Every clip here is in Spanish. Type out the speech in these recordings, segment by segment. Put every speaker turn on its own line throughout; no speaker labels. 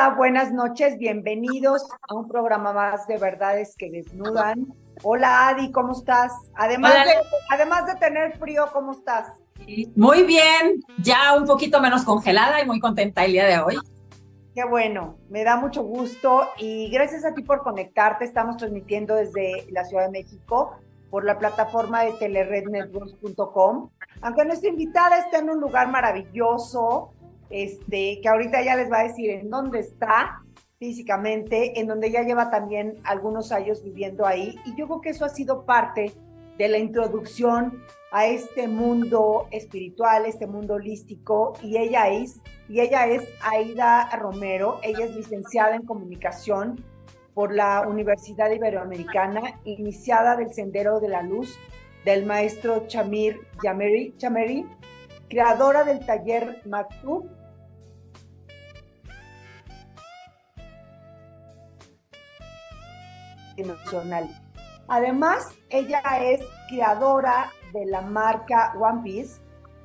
Hola, buenas noches, bienvenidos a un programa más de Verdades que Desnudan. Hola Adi, ¿cómo estás? Además, De, además de tener frío, ¿cómo estás?
Muy bien, ya un poquito menos congelada y muy contenta el día de hoy.
Qué bueno, me da mucho gusto y gracias a ti por conectarte. Estamos transmitiendo desde la Ciudad de México por la plataforma de telerednetworks.com. Aunque nuestra invitada está en un lugar maravilloso, este, que ahorita ya les va a decir en dónde está físicamente, en donde ya lleva también algunos años viviendo ahí. Y yo creo que eso ha sido parte de la introducción a este mundo espiritual, este mundo holístico, y ella es, y ella es Aida Romero, ella es licenciada en comunicación por la Universidad Iberoamericana, iniciada del Sendero de la Luz del maestro Chamir Chameri, creadora del taller Maktub Además, ella es creadora de la marca One Piece,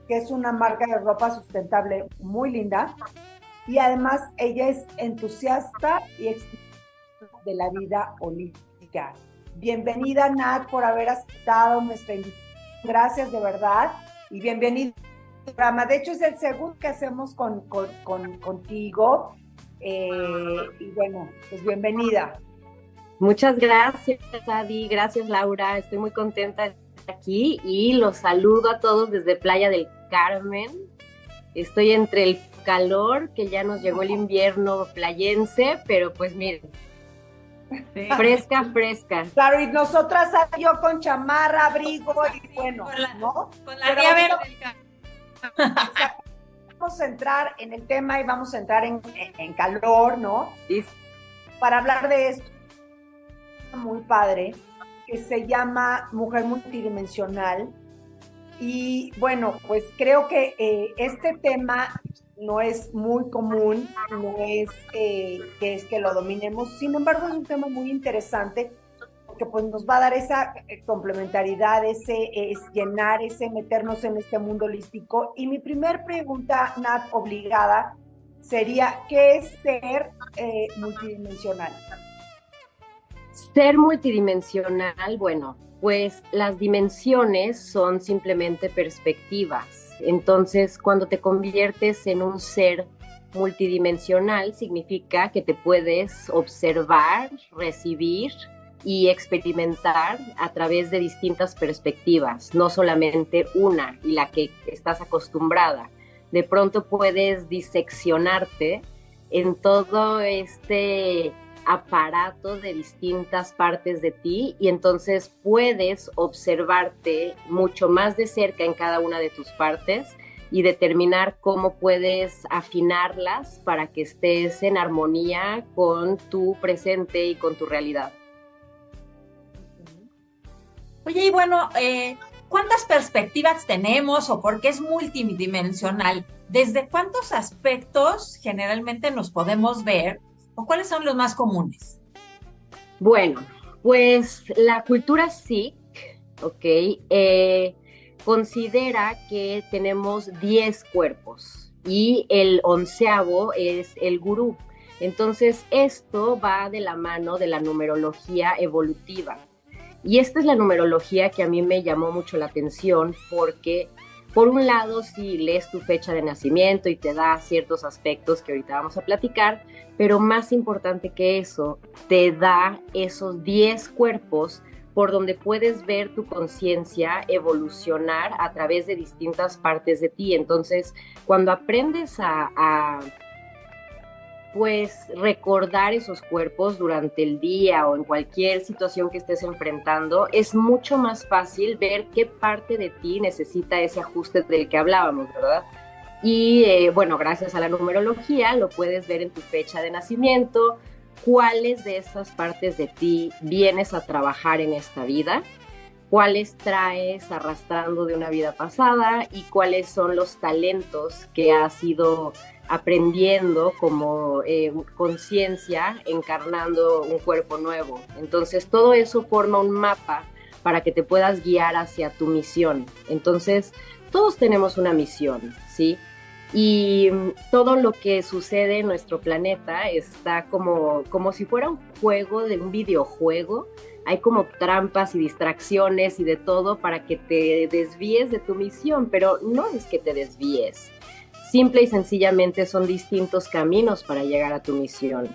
que es una marca de ropa sustentable muy linda. Y además, ella es entusiasta y de la vida holística. Bienvenida, Nat, por haber aceptado nuestra invitación. Gracias de verdad. Y bienvenida programa. De hecho, es el segundo que hacemos con, contigo. Eh, y bueno, pues bienvenida.
Muchas gracias, Adi. Gracias, Laura. Estoy muy contenta de estar aquí y los saludo a todos desde Playa del Carmen. Estoy entre el calor, que ya nos llegó el invierno playense, pero pues miren, Fresca, fresca.
Claro, y nosotras yo con chamarra, abrigo y bueno, ¿no?
Con la verde.
Vamos a entrar en el tema y vamos a entrar en, en calor, ¿no? Para hablar de esto muy padre que se llama Mujer Multidimensional. Y bueno, pues creo que eh, este tema no es muy común, no es eh, que es que lo dominemos, sin embargo es un tema muy interesante porque pues nos va a dar esa eh, complementariedad, ese es llenar, ese meternos en este mundo holístico. Y mi primer pregunta, Nat, obligada, sería, ¿qué es ser multidimensional?
Ser multidimensional, bueno, pues las dimensiones son simplemente perspectivas. Entonces, cuando te conviertes en un ser multidimensional, significa que te puedes observar, recibir y experimentar a través de distintas perspectivas, no solamente una y la que estás acostumbrada. De pronto puedes diseccionarte en todo este aparato de distintas partes de ti y entonces puedes observarte mucho más de cerca en cada una de tus partes y determinar cómo puedes afinarlas para que estés en armonía con tu presente y con tu realidad.
Oye, y bueno, eh, ¿cuántas perspectivas tenemos o por qué es multidimensional? ¿Desde cuántos aspectos generalmente nos podemos ver ¿O cuáles son los más comunes?
Bueno, pues la cultura Sikh, ¿ok? Eh, considera que tenemos 10 cuerpos y el onceavo es el gurú. Entonces, esto va de la mano de la numerología evolutiva. Y esta es la numerología que a mí me llamó mucho la atención porque por un lado, si lees tu fecha de nacimiento y te da ciertos aspectos que ahorita vamos a platicar, pero más importante que eso, te da esos 10 cuerpos por donde puedes ver tu conciencia evolucionar a través de distintas partes de ti. Entonces, cuando aprendes a, a pues recordar esos cuerpos durante el día o en cualquier situación que estés enfrentando, es mucho más fácil ver qué parte de ti necesita ese ajuste del que hablábamos, ¿verdad? Y eh, bueno, gracias a la numerología lo puedes ver en tu fecha de nacimiento, cuáles de esas partes de ti vienes a trabajar en esta vida, cuáles traes arrastrando de una vida pasada y cuáles son los talentos que has ido aprendiendo como eh, conciencia, encarnando un cuerpo nuevo. Entonces todo eso forma un mapa para que te puedas guiar hacia tu misión. Entonces todos tenemos una misión, ¿sí? y todo lo que sucede en nuestro planeta está como, como si fuera un juego de un videojuego. Hay como trampas y distracciones y de todo para que te desvíes de tu misión, pero no es que te desvíes. Simple y sencillamente son distintos caminos para llegar a tu misión.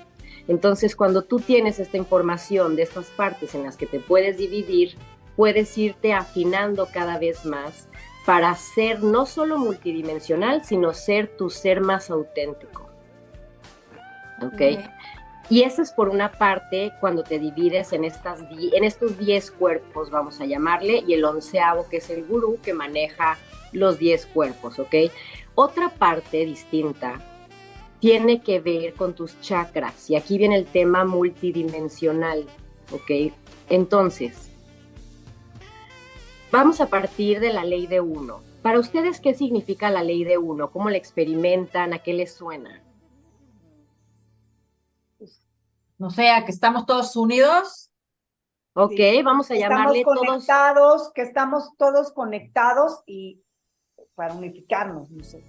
Entonces, cuando tú tienes esta información de estas partes en las que te puedes dividir, puedes irte afinando cada vez más para ser no solo multidimensional, sino ser tu ser más auténtico. ¿Ok? Y eso es por una parte cuando te divides en, estas, en estos 10 cuerpos, vamos a llamarle, y el onceavo que es el gurú que maneja los 10 cuerpos, ¿ok? Otra parte distinta tiene que ver con tus chakras, y aquí viene el tema multidimensional, ¿ok? Entonces, Vamos a partir de la ley de uno. Para ustedes, ¿qué significa la ley de uno? ¿Cómo la experimentan? ¿A qué les suena?
No sé, a que estamos todos unidos.
Ok, vamos a llamarle
estamos conectados, que estamos todos conectados y para unificarnos, no sé.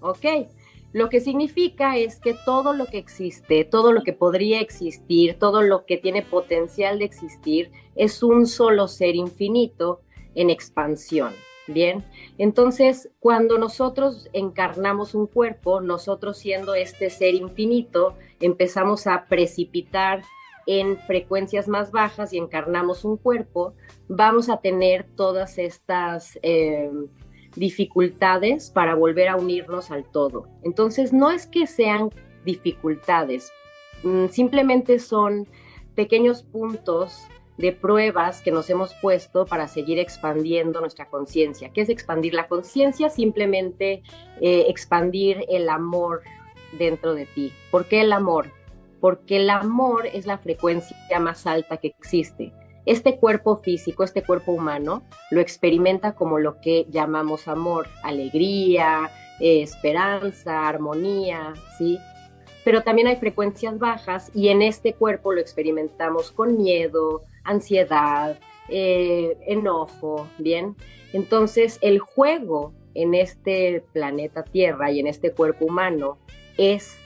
Ok, lo que significa es que todo lo que existe, todo lo que podría existir, todo lo que tiene potencial de existir, es un solo ser infinito en expansión. Bien, entonces cuando nosotros encarnamos un cuerpo, nosotros siendo este ser infinito, empezamos a precipitar en frecuencias más bajas y encarnamos un cuerpo, vamos a tener todas estas em, dificultades para volver a unirnos al todo. Entonces no es que sean dificultades, mm, simplemente son pequeños puntos de pruebas que nos hemos puesto para seguir expandiendo nuestra conciencia. ¿Qué es expandir la conciencia? Simplemente eh, expandir el amor dentro de ti. ¿Por qué el amor? Porque el amor es la frecuencia más alta que existe. Este cuerpo físico, este cuerpo humano, lo experimenta como lo que llamamos amor, alegría, eh, esperanza, armonía, ¿sí? Pero también hay frecuencias bajas y en este cuerpo lo experimentamos con miedo, ansiedad, eh, enojo, ¿bien? Entonces, el juego en este planeta Tierra y en este cuerpo humano es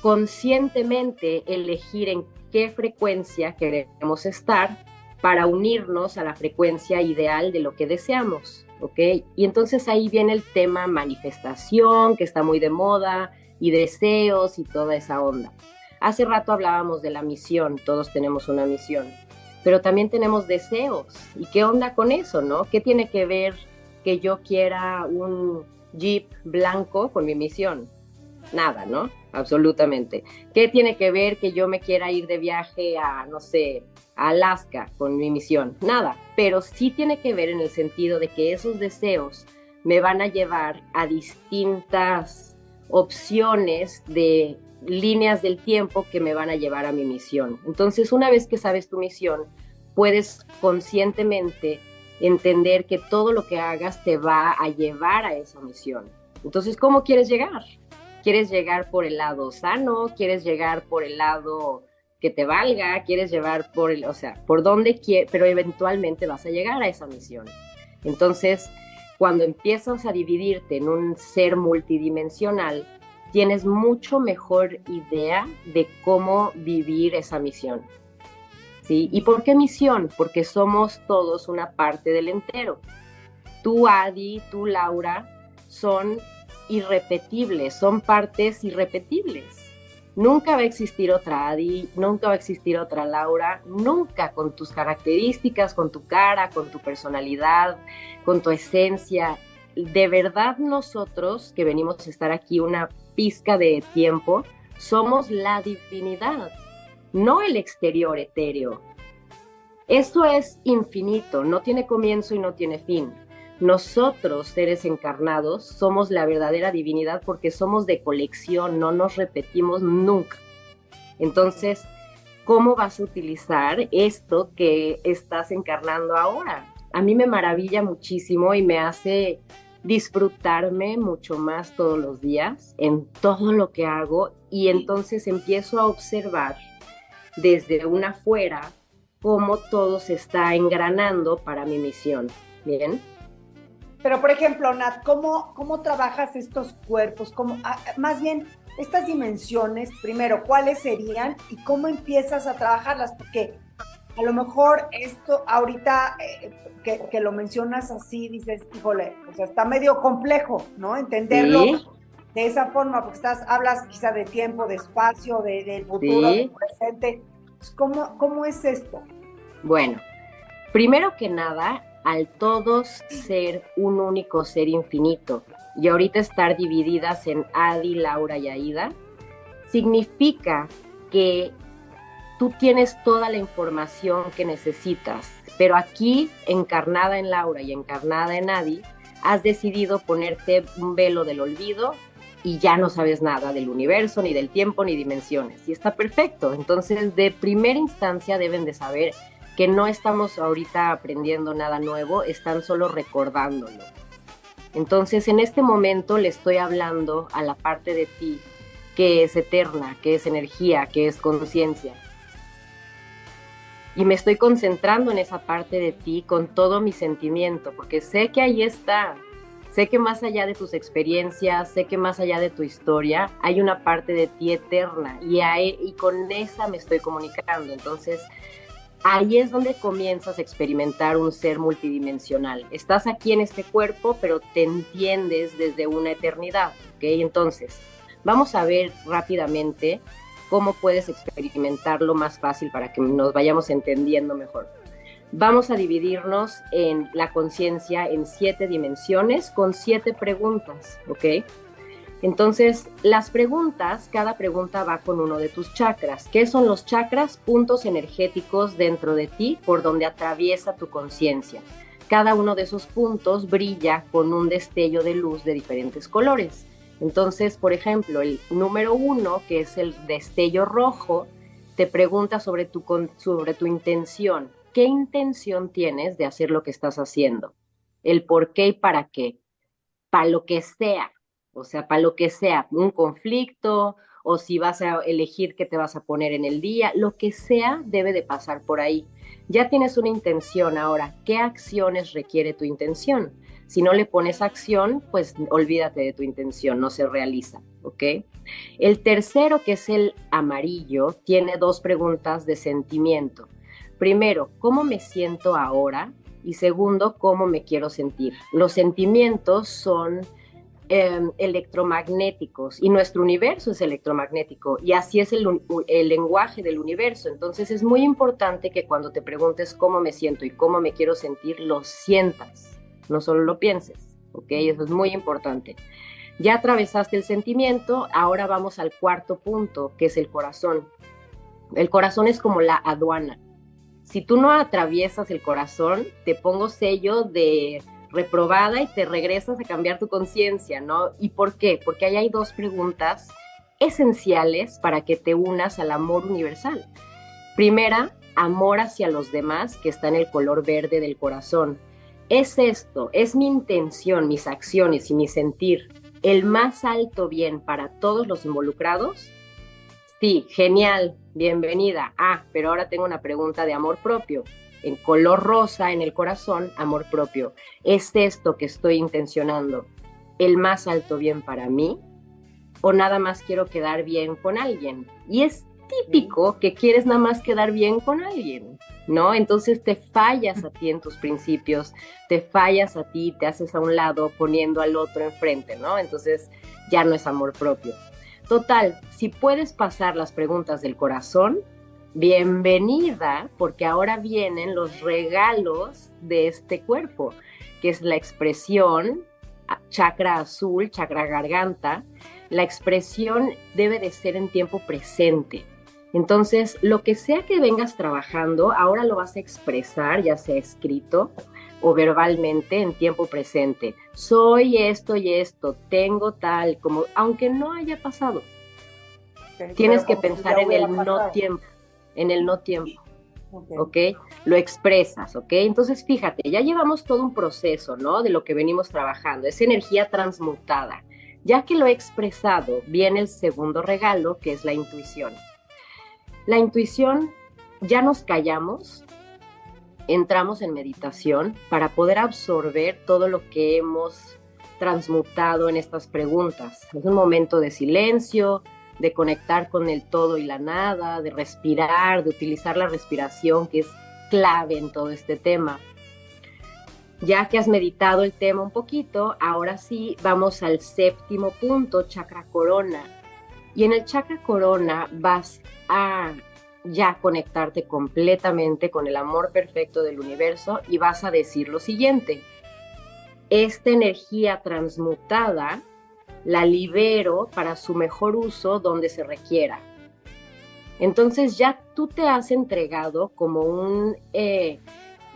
conscientemente elegir en qué frecuencia queremos estar para unirnos a la frecuencia ideal de lo que deseamos, ¿ok? Y entonces ahí viene el tema manifestación, que está muy de moda, y deseos y toda esa onda. Hace rato hablábamos de la misión, todos tenemos una misión, pero también tenemos deseos. ¿Y qué onda con eso, no? ¿Qué tiene que ver que yo quiera un jeep blanco con mi misión? Nada, ¿no? Absolutamente. ¿Qué tiene que ver que yo me quiera ir de viaje a, no sé, a Alaska con mi misión? Nada, pero sí tiene que ver en el sentido de que esos deseos me van a llevar a distintas opciones de líneas del tiempo que me van a llevar a mi misión. Entonces, una vez que sabes tu misión, puedes conscientemente entender que todo lo que hagas te va a llevar a esa misión. Entonces, ¿cómo quieres llegar? ¿Quieres llegar por el lado sano? ¿Quieres llegar por el lado que te valga? ¿Quieres llevar por el, o sea, por dónde quieres, pero eventualmente vas a llegar a esa misión? Entonces, cuando empiezas a dividirte en un ser multidimensional, tienes mucho mejor idea de cómo vivir esa misión. ¿Sí? ¿Y por qué misión? Porque somos todos una parte del entero. Tú, Adi, tú, Laura, son irrepetibles, son partes irrepetibles. Nunca va a existir otra Adi, nunca va a existir otra Laura, nunca con tus características, con tu cara, con tu personalidad, con tu esencia. De verdad nosotros que venimos a estar aquí una pizca de tiempo, somos la divinidad, no el exterior etéreo. Esto es infinito, no tiene comienzo y no tiene fin. Nosotros, seres encarnados, somos la verdadera divinidad porque somos de colección, no nos repetimos nunca. Entonces, ¿cómo vas a utilizar esto que estás encarnando ahora? A mí me maravilla muchísimo y me hace disfrutarme mucho más todos los días en todo lo que hago y entonces empiezo a observar desde una afuera cómo todo se está engranando para mi misión. Bien.
Pero, por ejemplo, Nat, ¿cómo, cómo trabajas estos cuerpos? ¿Cómo, ah, más bien, estas dimensiones, primero, ¿cuáles serían y cómo empiezas a trabajarlas? Porque a lo mejor esto ahorita eh, que, lo mencionas así, dices, híjole, o sea, está medio complejo, ¿no? Entenderlo de esa forma, porque estás, hablas quizá de tiempo, de espacio, de, del futuro, del presente. ¿Cómo, ¿Cómo es esto?
Bueno, primero que nada, al todos ser un único ser infinito y ahorita estar divididas en Adi, Laura y Aida, significa que tú tienes toda la información que necesitas, pero aquí, encarnada en Laura y encarnada en Adi, has decidido ponerte un velo del olvido y ya no sabes nada del universo, ni del tiempo, ni dimensiones. Y está perfecto. Entonces, de primera instancia deben de saber que no estamos ahorita aprendiendo nada nuevo, están solo recordándolo. Entonces, en este momento le estoy hablando a la parte de ti que es eterna, que es energía, que es conciencia. Y me estoy concentrando en esa parte de ti con todo mi sentimiento, porque sé que ahí está. Sé que más allá de tus experiencias, sé que más allá de tu historia, hay una parte de ti eterna y, y con esa me estoy comunicando. Entonces, ahí es donde comienzas a experimentar un ser multidimensional. Estás aquí en este cuerpo, pero te entiendes desde una eternidad, ¿ok? Entonces, vamos a ver rápidamente cómo puedes experimentarlo más fácil para que nos vayamos entendiendo mejor. Vamos a dividirnos en la conciencia en siete dimensiones con siete preguntas, ¿ok? Entonces, las preguntas, cada pregunta va con uno de tus chakras. ¿Qué son los chakras? Puntos energéticos dentro de ti por donde atraviesa tu conciencia. Cada uno de esos puntos brilla con un destello de luz de diferentes colores. Entonces, por ejemplo, el número uno, que es el destello rojo, te pregunta sobre tu, sobre tu intención. ¿Qué intención tienes de hacer lo que estás haciendo? El por qué y para qué. Para lo que sea, o sea, para lo que sea, un conflicto o si vas a elegir qué te vas a poner en el día, lo que sea debe de pasar por ahí. Ya tienes una intención ahora, ¿qué acciones requiere tu intención? Si no le pones acción, pues olvídate de tu intención, no se realiza, ¿ok? El tercero, que es el amarillo, tiene dos preguntas de sentimiento. Primero, ¿cómo me siento ahora? Y segundo, ¿cómo me quiero sentir? Los sentimientos son Em, electromagnéticos y nuestro universo es electromagnético y así es el, lenguaje del universo. Entonces es muy importante que cuando te preguntes cómo me siento y cómo me quiero sentir, lo sientas, no solo lo pienses, ¿ok? Eso es muy importante. Ya atravesaste el sentimiento, ahora vamos al cuarto punto, que es el corazón. El corazón es como la aduana. Si tú no atraviesas el corazón, te pongo sello de reprobada y te regresas a cambiar tu conciencia, ¿no? ¿Y por qué? Porque ahí hay dos preguntas esenciales para que te unas al amor universal. Primera, amor hacia los demás, que está en el color verde del corazón. ¿Es esto, es mi intención, mis acciones y mi sentir el más alto bien para todos los involucrados? Sí, genial, bienvenida. Ah, pero ahora tengo una pregunta de amor propio en color rosa en el corazón, amor propio. ¿Es esto que estoy intencionando el más alto bien para mí? ¿O nada más quiero quedar bien con alguien? Y es típico que quieres nada más quedar bien con alguien, ¿no? Entonces te fallas a ti en tus principios, te fallas a ti, te haces a un lado poniendo al otro enfrente, ¿no? Entonces ya no es amor propio. Total, si puedes pasar las preguntas del corazón, bienvenida porque ahora vienen los regalos de este cuerpo, que es la expresión chakra azul, chakra garganta. La expresión debe de ser en tiempo presente. Entonces, lo que sea que vengas trabajando, ahora lo vas a expresar, ya sea escrito o verbalmente en tiempo presente. Soy esto y esto, tengo tal, como aunque no haya pasado. Tienes que pensar en el no tiempo en el no tiempo. ¿ok? Lo expresas, ¿ok? Entonces, fíjate, ya llevamos todo un proceso, ¿no? De lo que venimos trabajando, es energía transmutada. Ya que lo he expresado, viene el segundo regalo, que es la intuición. La intuición, ya nos callamos, entramos en meditación para poder absorber todo lo que hemos transmutado en estas preguntas. Es un momento de silencio, de conectar con el todo y la nada, de respirar, de utilizar la respiración, que es clave en todo este tema. Ya que has meditado el tema un poquito, ahora sí vamos al séptimo punto, chakra corona. Y en el chakra corona vas a ya conectarte completamente con el amor perfecto del universo y vas a decir lo siguiente. Esta energía transmutada la libero para su mejor uso donde se requiera. Entonces ya tú te has entregado como un eh,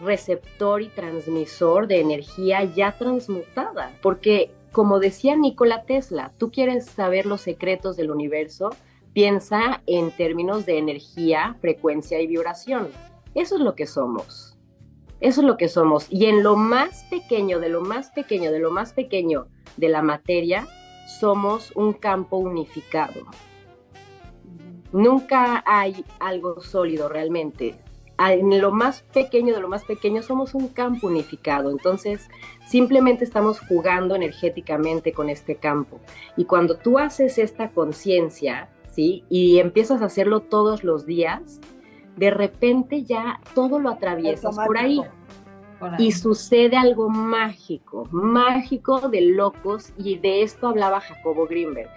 receptor y transmisor de energía ya transmutada, porque como decía Nikola Tesla, tú quieres saber los secretos del universo, piensa en términos de energía, frecuencia y vibración. Eso es lo que somos. Eso es lo que somos. Y en lo más pequeño, de lo más pequeño, de lo más pequeño de la materia, somos un campo unificado. Nunca hay algo sólido realmente en lo más pequeño de lo más pequeño somos un campo unificado, entonces simplemente estamos jugando energéticamente con este campo. Y cuando tú haces esta conciencia, ¿sí? Y empiezas a hacerlo todos los días, de repente ya todo lo atraviesas por ahí. Y sucede algo mágico, mágico de locos, y de esto hablaba Jacobo Greenberg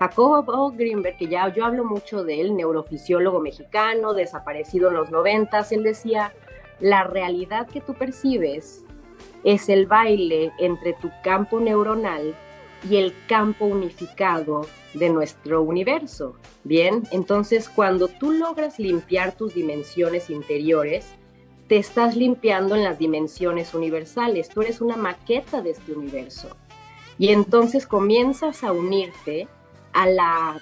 Jacobo Greenberg, que ya yo hablo mucho de él, neurofisiólogo mexicano, desaparecido en los noventas, él decía, la realidad que tú percibes es el baile entre tu campo neuronal y el campo unificado de nuestro universo. Bien, entonces cuando tú logras limpiar tus dimensiones interiores, te estás limpiando en las dimensiones universales. Tú eres una maqueta de este universo. Y entonces comienzas a unirte a la,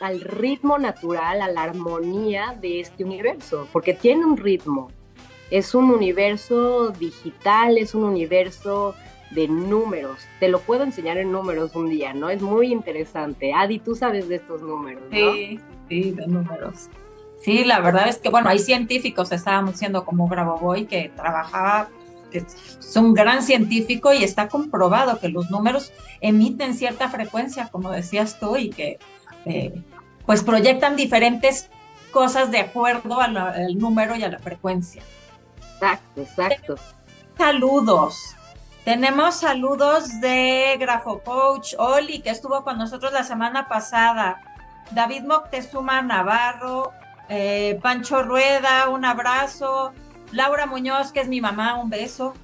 al ritmo natural, a la armonía de este universo, porque tiene un ritmo. Es un universo digital, es un universo de números. Te lo puedo enseñar en números un día, ¿no? Es muy interesante. Adi, tú sabes de estos números, ¿no?
Sí, sí, de números. Sí, la verdad es que, bueno, hay científicos, estábamos diciendo como Grabovoi, que trabajaba que es un gran científico y está comprobado que los números emiten cierta frecuencia, como decías tú, y que eh, pues proyectan diferentes cosas de acuerdo al número y a la frecuencia.
Exacto, exacto.
Saludos. Tenemos saludos de Grafo Coach Oli, que estuvo con nosotros la semana pasada. David Moctezuma Navarro, eh, Pancho Rueda, un abrazo. Laura Muñoz, que es mi mamá, un beso.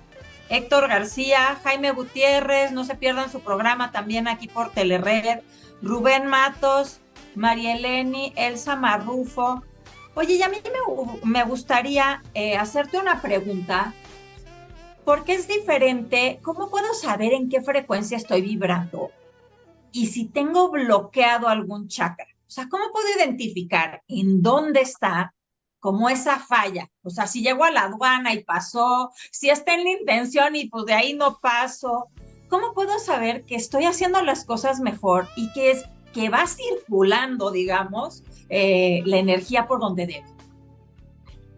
Héctor García, Jaime Gutiérrez, no se pierdan su programa también aquí por Telered. Rubén Matos, María Eleni, Elsa Marrufo. Oye, y a mí me, gustaría eh, hacerte una pregunta, porque es diferente. ¿Cómo puedo saber en qué frecuencia estoy vibrando? Y si tengo bloqueado algún chakra. O sea, ¿cómo puedo identificar en dónde está como esa falla. O sea, si llego a la aduana y pasó, si está en la intención y pues de ahí no paso, ¿cómo puedo saber que estoy haciendo las cosas mejor y que es que va circulando, digamos, eh, la energía por donde debe?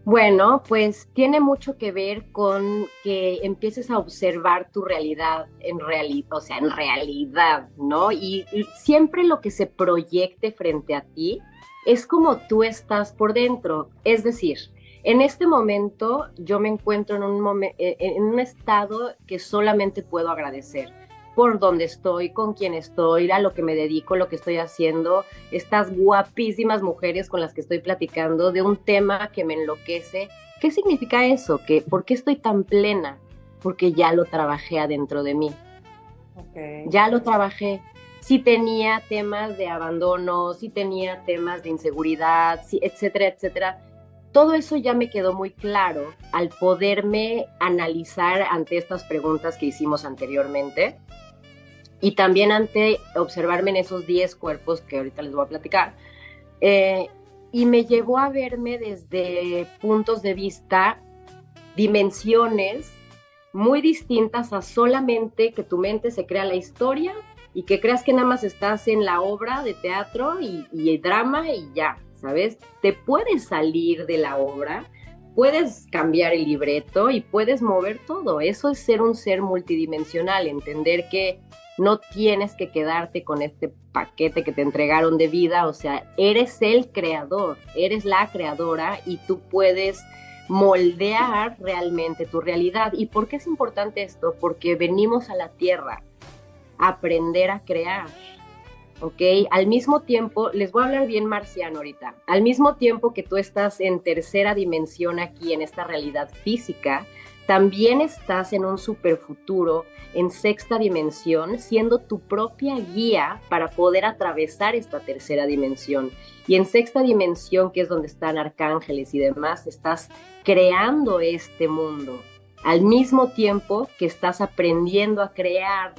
Bueno, pues tiene mucho que ver con que empieces a observar tu realidad en realidad, o sea, en realidad, ¿no? y siempre lo que se proyecte frente a ti, es como tú estás por dentro. Es decir, en este momento yo me encuentro en un, eh, en un estado que solamente puedo agradecer por donde estoy, con quién estoy, a lo que me dedico, lo que estoy haciendo, estas guapísimas mujeres con las que estoy platicando de un tema que me enloquece. ¿Qué significa eso? ¿Que, ¿Por qué estoy tan plena? Porque ya lo trabajé adentro de mí. Ya lo trabajé si tenía temas de abandono, si tenía temas de inseguridad, etcétera, etcétera. Todo eso ya me quedó muy claro al poderme analizar ante estas preguntas que hicimos anteriormente y también ante observarme en esos 10 cuerpos que ahorita les voy a platicar. Eh, y me llevó a verme desde puntos de vista, dimensiones muy distintas a solamente que tu mente se crea la historia y que creas que nada más estás en la obra de teatro y, y drama y ya, ¿sabes? Te puedes salir de la obra, puedes cambiar el libreto y puedes mover todo. Eso es ser un ser multidimensional, entender que no tienes que quedarte con este paquete que te entregaron de vida, o sea, eres el creador, eres la creadora y tú puedes moldear realmente tu realidad. ¿Y por qué es importante esto? Porque venimos a la Tierra a aprender a crear. ¿Ok? Al mismo tiempo, les voy a hablar bien marciano ahorita, al mismo tiempo que tú estás en tercera dimensión aquí, en esta realidad física, también estás en un superfuturo, en sexta dimensión, siendo tu propia guía para poder atravesar esta tercera dimensión. Y en sexta dimensión, que es donde están arcángeles y demás, estás creando este mundo, al mismo tiempo que estás aprendiendo a crear.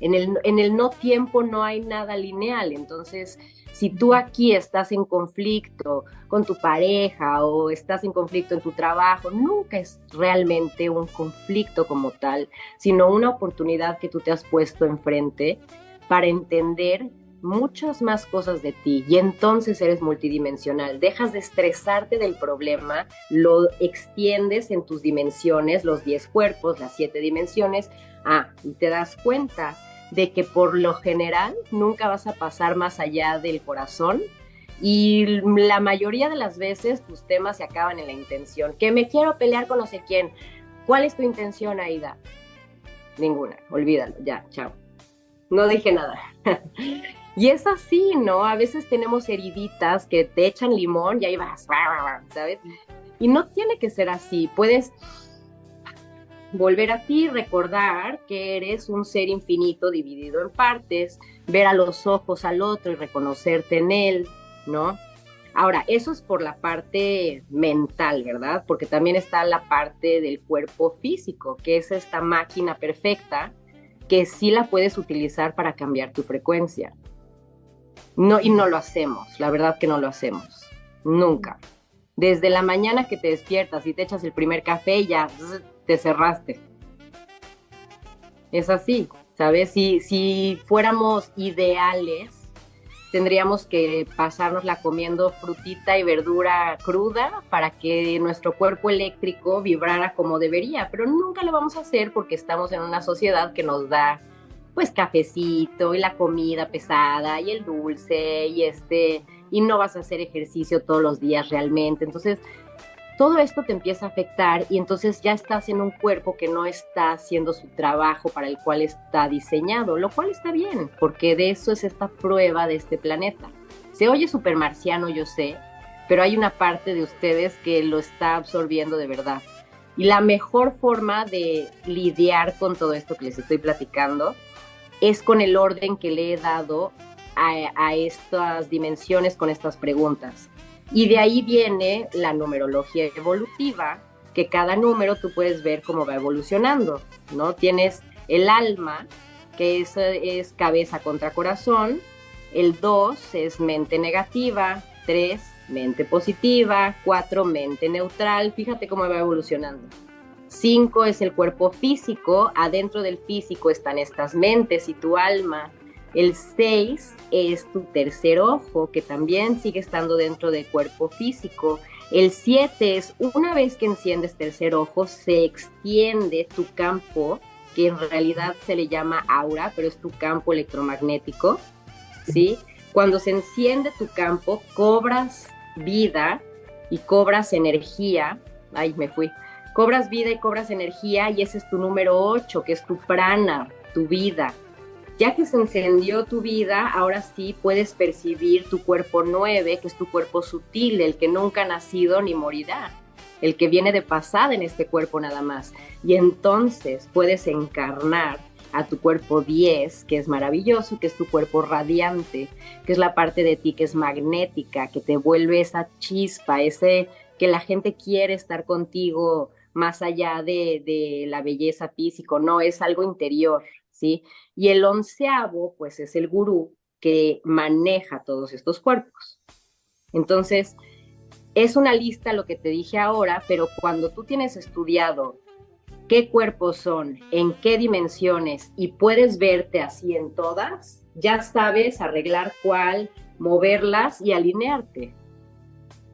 En el, en el no tiempo no hay nada lineal, entonces si tú aquí estás en conflicto con tu pareja o estás en conflicto en tu trabajo, nunca es realmente un conflicto como tal, sino una oportunidad que tú te has puesto enfrente para entender muchas más cosas de ti y entonces eres multidimensional. Dejas de estresarte del problema, lo extiendes en tus dimensiones, los 10 cuerpos, las 7 dimensiones, ah, y te das cuenta de que por lo general nunca vas a pasar más allá del corazón y la mayoría de las veces tus temas se acaban en la intención. Que me quiero pelear con no sé quién. ¿Cuál es tu intención, Aida? Ninguna, olvídalo, ya, chao. No dije nada. y es así, ¿no? A veces tenemos heriditas que te echan limón y ahí vas, ¿sabes? Y no tiene que ser así. Puedes volver a ti, recordar que eres un ser infinito dividido en partes, ver a los ojos al otro y reconocerte en él, ¿no? Ahora, eso es por la parte mental, ¿verdad? Porque también está la parte del cuerpo físico, que es esta máquina perfecta que sí la puedes utilizar para cambiar tu frecuencia. No, y no lo hacemos, la verdad que no lo hacemos, nunca. Desde la mañana que te despiertas y te echas el primer café, ya te cerraste. Es así, ¿sabes? Si, si fuéramos ideales, tendríamos que pasárnosla comiendo frutita y verdura cruda para que nuestro cuerpo eléctrico vibrara como debería, pero nunca lo vamos a hacer porque estamos en una sociedad que nos da pues cafecito y la comida pesada y el dulce y este y no vas a hacer ejercicio todos los días realmente. Entonces, todo esto te empieza a afectar y entonces ya estás en un cuerpo que no está haciendo su trabajo para el cual está diseñado, lo cual está bien, porque de eso es esta prueba de este planeta. Se oye súper marciano, yo sé, pero hay una parte de ustedes que lo está absorbiendo de verdad. Y la mejor forma de lidiar con todo esto que les estoy platicando es con el orden que le he dado a, a estas dimensiones con estas preguntas. Y de ahí viene la numerología evolutiva, que cada número tú puedes ver cómo va evolucionando, ¿no? Tienes el alma, que es, es cabeza contra corazón, el 2 es mente negativa, 3 mente positiva, 4 mente neutral, fíjate cómo va evolucionando. 5 es el cuerpo físico, adentro del físico están estas mentes y tu alma, el 6 es tu tercer ojo, que también sigue estando dentro del cuerpo físico. El 7 es una vez que enciendes tercer ojo, se extiende tu campo, que en realidad se le llama aura, pero es tu campo electromagnético, ¿sí? Cuando se enciende tu campo, cobras vida y cobras energía. Ay, me fui. Cobras vida y cobras energía y ese es tu número 8, que es tu prana, tu vida. Ya que se encendió tu vida, ahora sí puedes percibir tu cuerpo nueve, que es tu cuerpo sutil, el que nunca ha nacido ni morirá, el que viene de pasada en este cuerpo nada más. Y entonces puedes encarnar a tu cuerpo 10, que es maravilloso, que es tu cuerpo radiante, que es la parte de ti que es magnética, que te vuelve esa chispa, ese que la gente quiere estar contigo más allá de, de la belleza física, no, es algo interior, ¿sí? Y el onceavo, pues es el gurú que maneja todos estos cuerpos. Entonces, es una lista lo que te dije ahora, pero cuando tú tienes estudiado qué cuerpos son, en qué dimensiones y puedes verte así en todas, ya sabes arreglar cuál, moverlas y alinearte.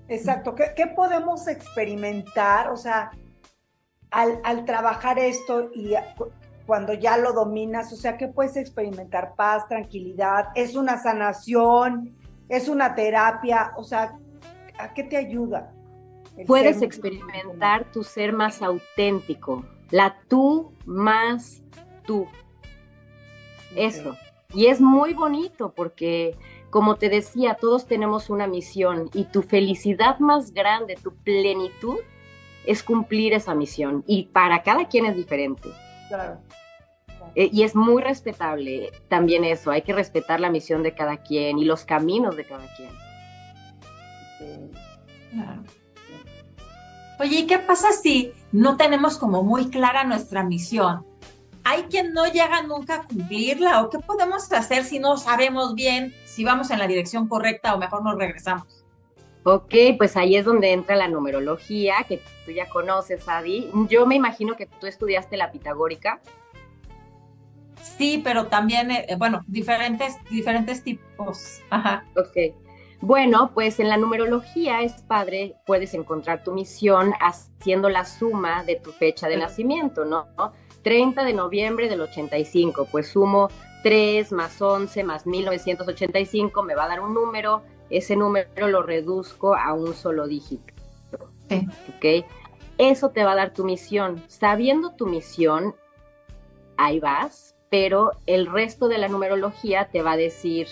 Exacto. ¿Qué, podemos experimentar? O sea, al, al, trabajar esto y cuando ya lo dominas, o sea, ¿qué puedes experimentar? Paz, tranquilidad, es una sanación, es una terapia, o sea, ¿a qué te ayuda?
Puedes experimentar tu ser más auténtico, la tú más tú. Eso. Y es muy bonito porque, como te decía, todos tenemos una misión y tu felicidad más grande, tu plenitud, es cumplir esa misión. Y para cada quien es diferente. Claro. Eh, y es muy respetable también eso, hay que respetar la misión de cada quien y los caminos de cada quien.
Claro. Oye, ¿y qué pasa si no tenemos como muy clara nuestra misión? ¿Hay quien no llega nunca a cumplirla? ¿O qué podemos hacer si no sabemos bien si vamos en la dirección correcta o mejor nos regresamos?
Ok, pues ahí es donde entra la numerología, que tú ya conoces, Adi. Yo me imagino que tú estudiaste la pitagórica.
Sí, pero también, eh, bueno, diferentes, diferentes tipos. Ajá.
Ok. Bueno, pues en la numerología es padre, puedes encontrar tu misión haciendo la suma de tu fecha de nacimiento, ¿no? 30 de noviembre del 85, pues sumo 3 más 11 más 1985, me va a dar un número, ese número lo reduzco a un solo dígito. Sí. ¿Ok? Eso te va a dar tu misión. Sabiendo tu misión, ahí vas, pero el resto de la numerología te va a decir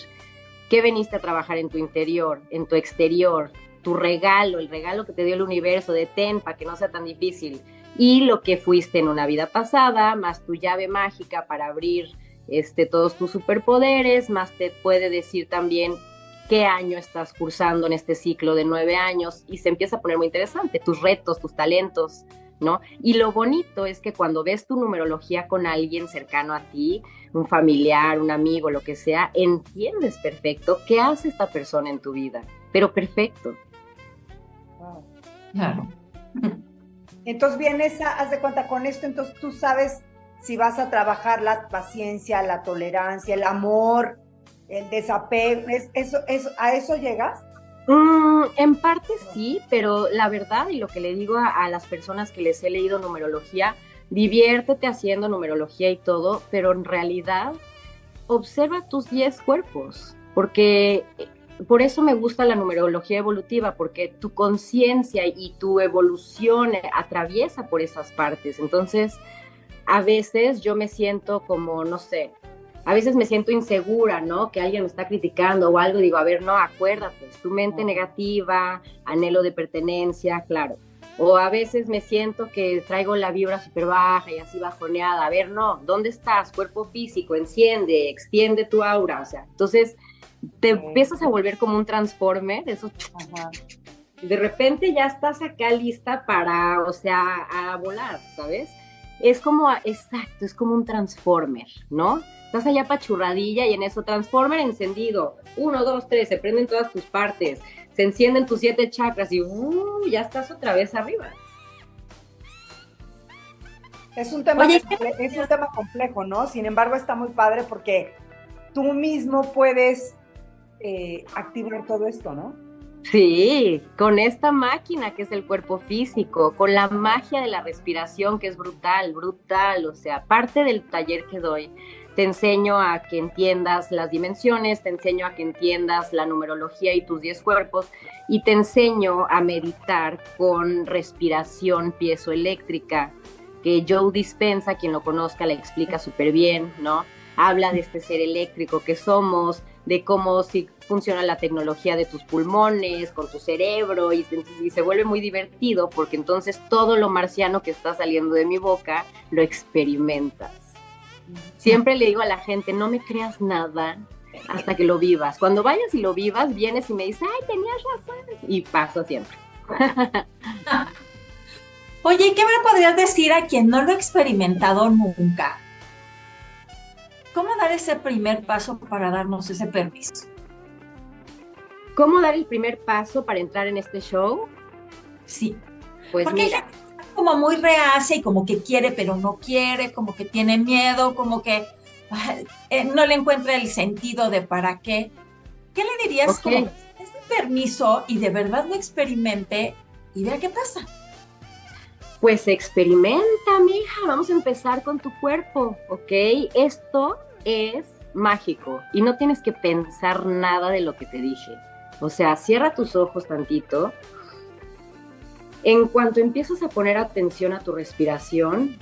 qué veniste a trabajar en tu interior, en tu exterior, tu regalo, el regalo que te dio el universo de ten para que no sea tan difícil, y lo que fuiste en una vida pasada, más tu llave mágica para abrir este, todos tus superpoderes, más te puede decir también qué año estás cursando en este ciclo de nueve años y se empieza a poner muy interesante, tus retos, tus talentos, ¿no? Y lo bonito es que cuando ves tu numerología con alguien cercano a ti, un familiar, un amigo, lo que sea, entiendes perfecto qué hace esta persona en tu vida, pero perfecto.
Claro.
Entonces vienes, a, haz de cuenta con esto, entonces tú sabes si vas a trabajar la paciencia, la tolerancia, el amor, el desapego, eso, eso, ¿a eso llegas?
Mm, en parte sí, pero la verdad y lo que le digo a, las personas que les he leído numerología, diviértete haciendo numerología y todo, pero en realidad observa tus 10 cuerpos, porque eh, por eso me gusta la numerología evolutiva, porque tu conciencia y tu evolución atraviesa por esas partes. Entonces, a veces yo me siento como, no sé, a veces me siento insegura, ¿no? Que alguien me está criticando o algo, digo, a ver, no, acuérdate, es tu mente negativa, anhelo de pertenencia, claro. O a veces me siento que traigo la vibra súper baja y así bajoneada. A ver, no, ¿dónde estás? Cuerpo físico, enciende, extiende tu aura. O sea, entonces te empiezas a volver como un transformer, eso. De repente ya estás acá lista para, o sea, a volar, ¿sabes? Es como, exacto, es como un transformer, ¿no? Estás allá pachurradilla y en eso transformer encendido. Uno, dos, tres, se prenden todas tus partes, se encienden tus siete chakras y uh, ya estás otra vez arriba.
Es un, tema es un tema complejo, ¿no? Sin embargo, está muy padre porque tú mismo puedes eh, activar todo esto, ¿no?
Sí, con esta máquina que es el cuerpo físico, con la magia de la respiración que es brutal, brutal, o sea, parte del taller que doy, te enseño a que entiendas las dimensiones, te enseño a que entiendas la numerología y tus 10 cuerpos y te enseño a meditar con respiración piezoeléctrica, que Joe Dispensa, quien lo conozca, le explica súper bien, ¿no? Habla de este ser eléctrico que somos, de cómo si funciona la tecnología de tus pulmones, con tu cerebro, y, se vuelve muy divertido porque entonces todo lo marciano que está saliendo de mi boca lo experimentas. Siempre le digo a la gente, no me creas nada hasta que lo vivas. Cuando vayas y lo vivas, vienes y me dices, ay, tenías razón. Y paso siempre.
Oye, ¿qué me podrías decir a quien no lo ha experimentado nunca? ¿Cómo dar ese primer paso para darnos ese permiso?
¿Cómo dar el primer paso para entrar en este show?
Sí. Pues Porque mira. como muy reacia y como que quiere pero no quiere, como que tiene miedo, como que eh, no le encuentra el sentido de para qué. ¿Qué le dirías como, este permiso y de verdad lo experimente y vea qué pasa.
Pues experimenta, mija. Vamos a empezar con tu cuerpo, ¿ok? Esto es mágico y no tienes que pensar nada de lo que te dije. O sea, cierra tus ojos tantito. En cuanto empiezas a poner atención a tu respiración,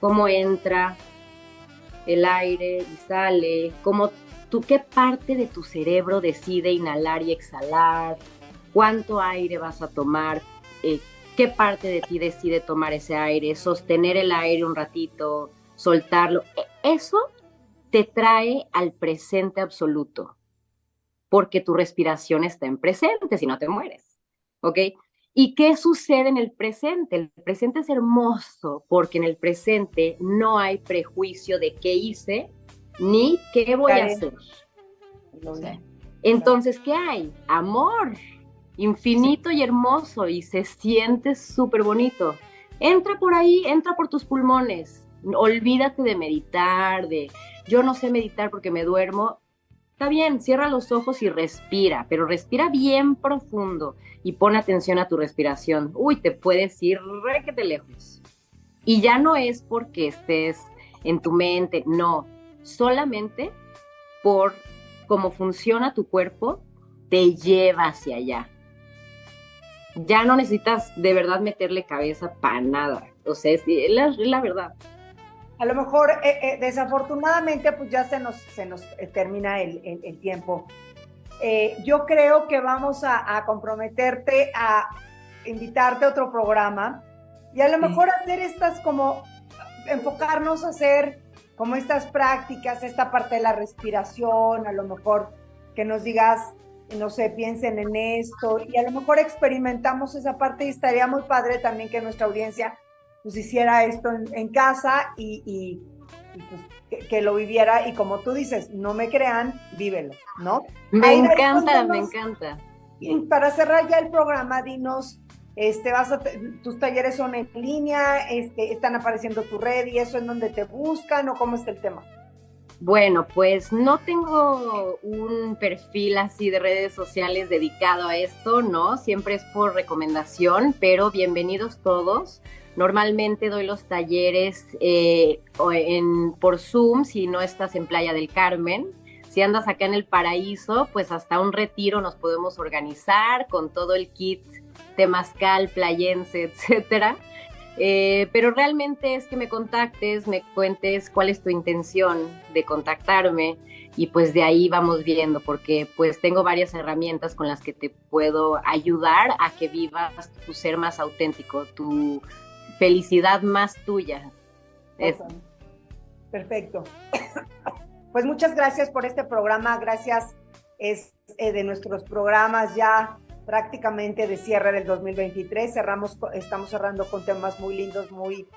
cómo entra el aire y sale, cómo tú, qué parte de tu cerebro decide inhalar y exhalar, cuánto aire vas a tomar, eh, qué parte de ti decide tomar ese aire, sostener el aire un ratito, soltarlo. E, eso te trae al presente absoluto, porque tu respiración está en presente, si no te mueres. ¿Ok? ¿Y qué sucede en el presente? El presente es hermoso porque en el presente no hay prejuicio de qué hice ni qué voy a hacer. Entonces, ¿qué hay? Amor infinito y hermoso y se siente súper bonito. Entra por ahí, entra por tus pulmones. Olvídate de meditar, de yo no sé meditar porque me duermo. Está bien, cierra los ojos y respira, pero respira bien profundo y pon atención a tu respiración. Uy, te puedes ir te lejos. Y ya no es porque estés en tu mente, no, solamente por cómo funciona tu cuerpo, te lleva hacia allá. Ya no necesitas de verdad meterle cabeza para nada. O sea, es la verdad
a lo mejor eh, eh, desafortunadamente pues ya se nos, se nos eh, termina el, tiempo. yo creo que vamos a, comprometerte a invitarte a otro programa y a lo mejor hacer estas como, enfocarnos a hacer como estas prácticas, esta parte de la respiración, a lo mejor que nos digas, no sé, piensen en esto y a lo mejor experimentamos esa parte y estaría muy padre también que nuestra audiencia pues hiciera esto en, casa y, pues, que, lo viviera y como tú dices, no me crean, vívelo, ¿no?
Me encanta, me encanta.
Para cerrar ya el programa, dinos, este, vas a, tus talleres son en línea, este, están apareciendo tu red y eso en donde te buscan o cómo está el tema.
Bueno, pues no tengo un perfil así de redes sociales dedicado a esto, ¿no? Siempre es por recomendación, pero bienvenidos todos. Normalmente doy los talleres eh, en, por Zoom si no estás en Playa del Carmen. Si andas acá en el paraíso, pues hasta un retiro nos podemos organizar con todo el kit temazcal, playense, etcétera. Eh, pero realmente es que me contactes, me cuentes cuál es tu intención de contactarme y pues de ahí vamos viendo porque pues tengo varias herramientas con las que te puedo ayudar a que vivas tu ser más auténtico, tu, felicidad más tuya.
Perfecto. Pues muchas gracias por este programa. Gracias es eh, de nuestros programas ya prácticamente de cierre del 2023. Cerramos, estamos cerrando con temas muy lindos, muy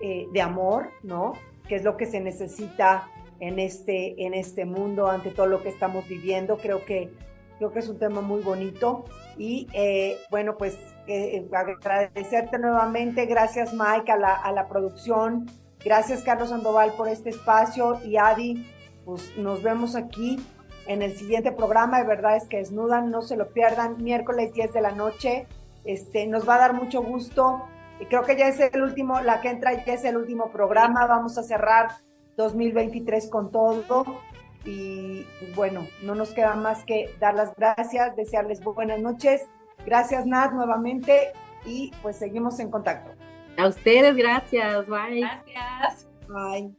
eh, de amor, ¿no? Que es lo que se necesita en este, en este mundo ante todo lo que estamos viviendo. Creo que Creo que es un tema muy bonito. Y eh, bueno, pues eh, agradecerte nuevamente. Gracias Mike a la, a la producción. Gracias Carlos Sandoval por este espacio. Y Adi, pues nos vemos aquí en el siguiente programa. De verdad es que desnudan, no se lo pierdan. Miércoles 10 de la noche. Este, nos va a dar mucho gusto. Creo que ya es el último, la que entra ya es el último programa. Vamos a cerrar 2023 con todo. Y bueno, no nos queda más que dar las gracias, desearles buenas noches. Gracias, Nat, nuevamente. Y pues seguimos en contacto.
A ustedes, gracias. Bye.
Gracias.
Bye.